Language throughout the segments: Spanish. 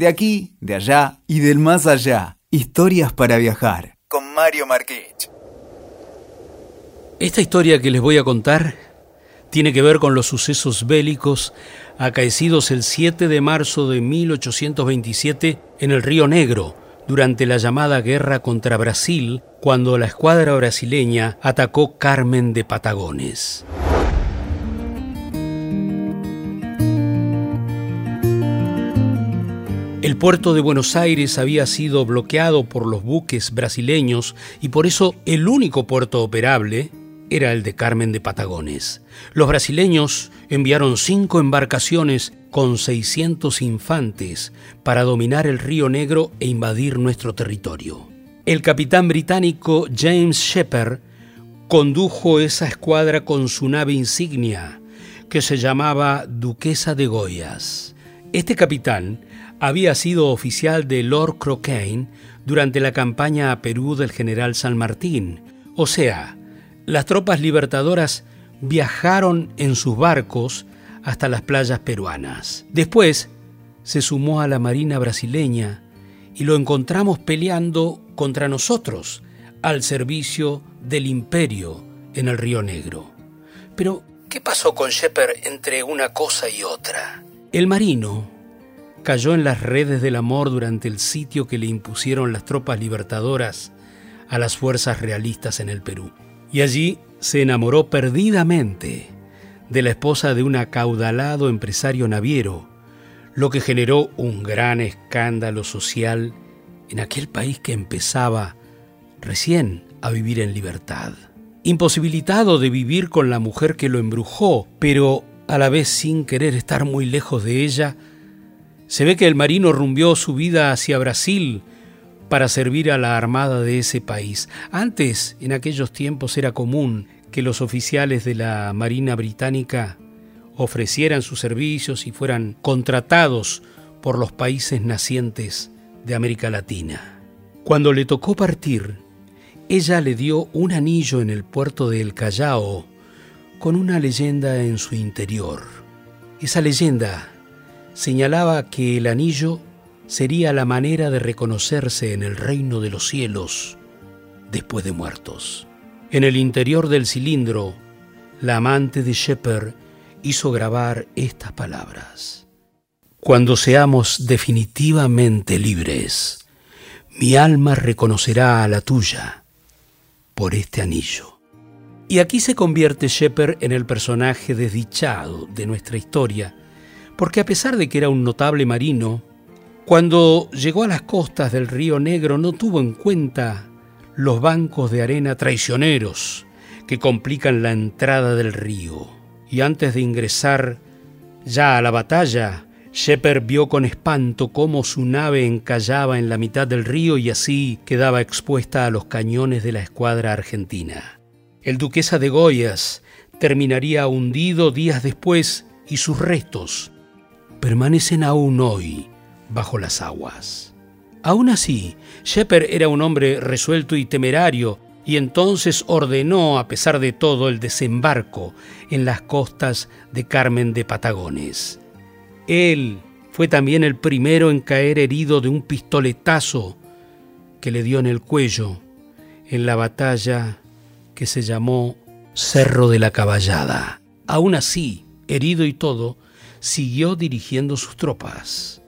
De aquí, de allá y del más allá. Historias para viajar. Con Mario Marquich. Esta historia que les voy a contar tiene que ver con los sucesos bélicos acaecidos el 7 de marzo de 1827 en el Río Negro, durante la llamada guerra contra Brasil, cuando la escuadra brasileña atacó Carmen de Patagones. El puerto de Buenos Aires había sido bloqueado por los buques brasileños y por eso el único puerto operable era el de Carmen de Patagones. Los brasileños enviaron cinco embarcaciones con 600 infantes para dominar el río Negro e invadir nuestro territorio. El capitán británico James Shepherd condujo esa escuadra con su nave insignia, que se llamaba Duquesa de Goyas. Este capitán había sido oficial de Lord Croquet durante la campaña a Perú del general San Martín, o sea, las tropas libertadoras viajaron en sus barcos hasta las playas peruanas. Después se sumó a la Marina brasileña y lo encontramos peleando contra nosotros al servicio del imperio en el Río Negro. Pero, ¿qué pasó con Shepard entre una cosa y otra? El marino cayó en las redes del amor durante el sitio que le impusieron las tropas libertadoras a las fuerzas realistas en el Perú. Y allí se enamoró perdidamente de la esposa de un acaudalado empresario naviero, lo que generó un gran escándalo social en aquel país que empezaba recién a vivir en libertad. Imposibilitado de vivir con la mujer que lo embrujó, pero a la vez sin querer estar muy lejos de ella, se ve que el marino rumbió su vida hacia Brasil para servir a la armada de ese país. Antes, en aquellos tiempos, era común que los oficiales de la Marina Británica ofrecieran sus servicios y fueran contratados por los países nacientes de América Latina. Cuando le tocó partir, ella le dio un anillo en el puerto de El Callao con una leyenda en su interior. Esa leyenda señalaba que el anillo sería la manera de reconocerse en el reino de los cielos después de muertos. En el interior del cilindro, la amante de Shepard hizo grabar estas palabras. Cuando seamos definitivamente libres, mi alma reconocerá a la tuya por este anillo. Y aquí se convierte Shepard en el personaje desdichado de nuestra historia, porque a pesar de que era un notable marino, cuando llegó a las costas del río Negro no tuvo en cuenta los bancos de arena traicioneros que complican la entrada del río. Y antes de ingresar ya a la batalla, Shepard vio con espanto cómo su nave encallaba en la mitad del río y así quedaba expuesta a los cañones de la escuadra argentina. El duquesa de Goyas terminaría hundido días después y sus restos permanecen aún hoy bajo las aguas. Aún así, Shepard era un hombre resuelto y temerario, y entonces ordenó, a pesar de todo, el desembarco en las costas de Carmen de Patagones. Él fue también el primero en caer herido de un pistoletazo que le dio en el cuello en la batalla que se llamó Cerro de la Caballada. Aún así, herido y todo, siguió dirigiendo sus tropas.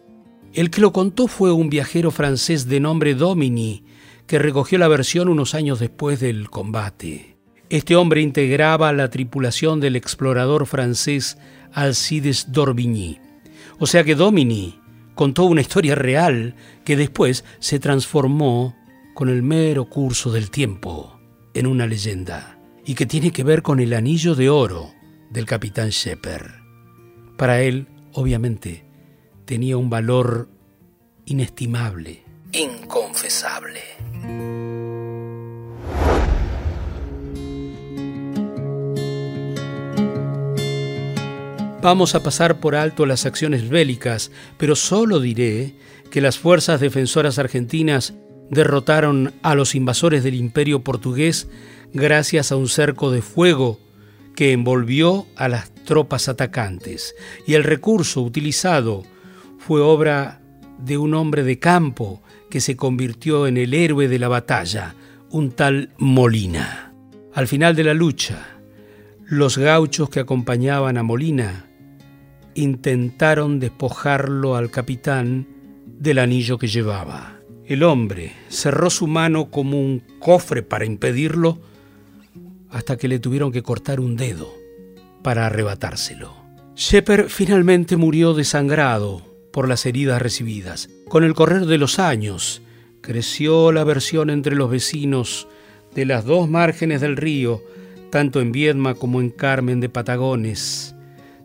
El que lo contó fue un viajero francés de nombre Domini, que recogió la versión unos años después del combate. Este hombre integraba la tripulación del explorador francés Alcides d'Orbigny. O sea que Domini contó una historia real que después se transformó con el mero curso del tiempo en una leyenda y que tiene que ver con el anillo de oro del capitán Shepard. Para él, obviamente, tenía un valor inestimable, inconfesable. Vamos a pasar por alto las acciones bélicas, pero solo diré que las fuerzas defensoras argentinas derrotaron a los invasores del imperio portugués gracias a un cerco de fuego que envolvió a las tropas atacantes, y el recurso utilizado fue obra de un hombre de campo que se convirtió en el héroe de la batalla, un tal Molina. Al final de la lucha, los gauchos que acompañaban a Molina intentaron despojarlo al capitán del anillo que llevaba. El hombre cerró su mano como un cofre para impedirlo hasta que le tuvieron que cortar un dedo para arrebatárselo. Shepard finalmente murió desangrado por las heridas recibidas. Con el correr de los años, creció la versión entre los vecinos de las dos márgenes del río, tanto en Viedma como en Carmen de Patagones.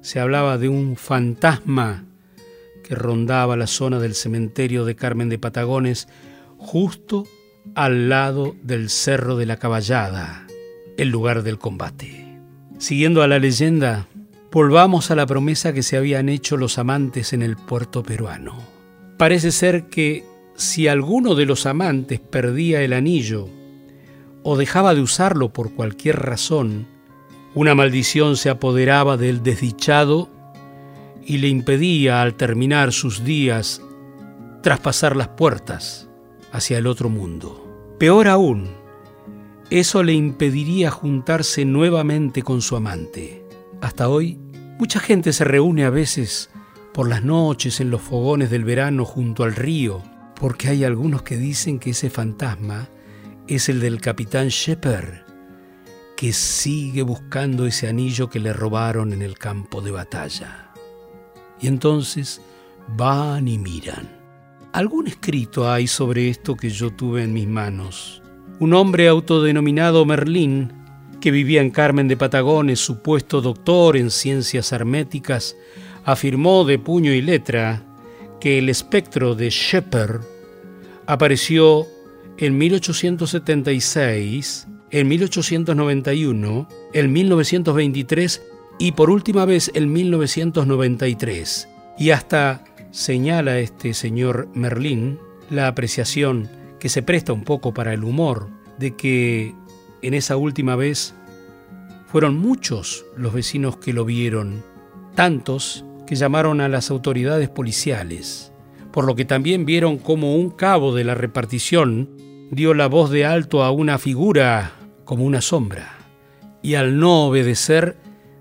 Se hablaba de un fantasma que rondaba la zona del cementerio de Carmen de Patagones, justo al lado del Cerro de la Caballada, el lugar del combate. Siguiendo a la leyenda, volvamos a la promesa que se habían hecho los amantes en el puerto peruano. Parece ser que si alguno de los amantes perdía el anillo o dejaba de usarlo por cualquier razón, una maldición se apoderaba del desdichado y le impedía al terminar sus días traspasar las puertas hacia el otro mundo. Peor aún, eso le impediría juntarse nuevamente con su amante. Hasta hoy, mucha gente se reúne a veces por las noches en los fogones del verano junto al río, porque hay algunos que dicen que ese fantasma es el del capitán Shepard, que sigue buscando ese anillo que le robaron en el campo de batalla. Y entonces van y miran. Algún escrito hay sobre esto que yo tuve en mis manos. Un hombre autodenominado Merlín, que vivía en Carmen de Patagones, supuesto doctor en ciencias herméticas, afirmó de puño y letra que el espectro de Shepard apareció en 1876, en 1891, en 1923 y por última vez en 1993. Y hasta señala este señor Merlín la apreciación que se presta un poco para el humor de que en esa última vez fueron muchos los vecinos que lo vieron, tantos que llamaron a las autoridades policiales, por lo que también vieron como un cabo de la repartición dio la voz de alto a una figura como una sombra, y al no obedecer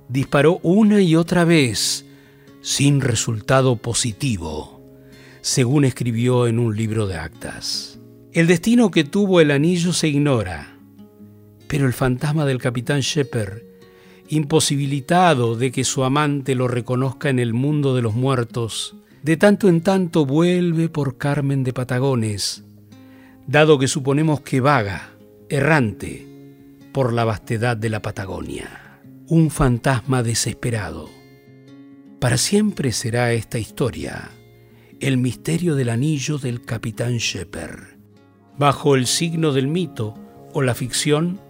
disparó una y otra vez sin resultado positivo, según escribió en un libro de actas. El destino que tuvo el anillo se ignora, pero el fantasma del capitán Shepard, imposibilitado de que su amante lo reconozca en el mundo de los muertos, de tanto en tanto vuelve por Carmen de Patagones, dado que suponemos que vaga, errante, por la vastedad de la Patagonia un fantasma desesperado. Para siempre será esta historia el misterio del anillo del capitán Shepard. Bajo el signo del mito o la ficción,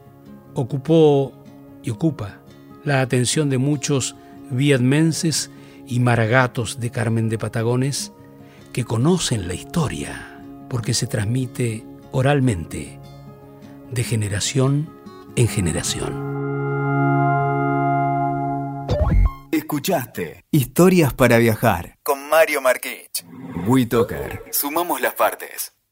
ocupó y ocupa la atención de muchos vietmenses y maragatos de Carmen de Patagones que conocen la historia porque se transmite oralmente de generación en generación. Escuchaste Historias para Viajar con Mario Marquich. WeToker. Sumamos las partes.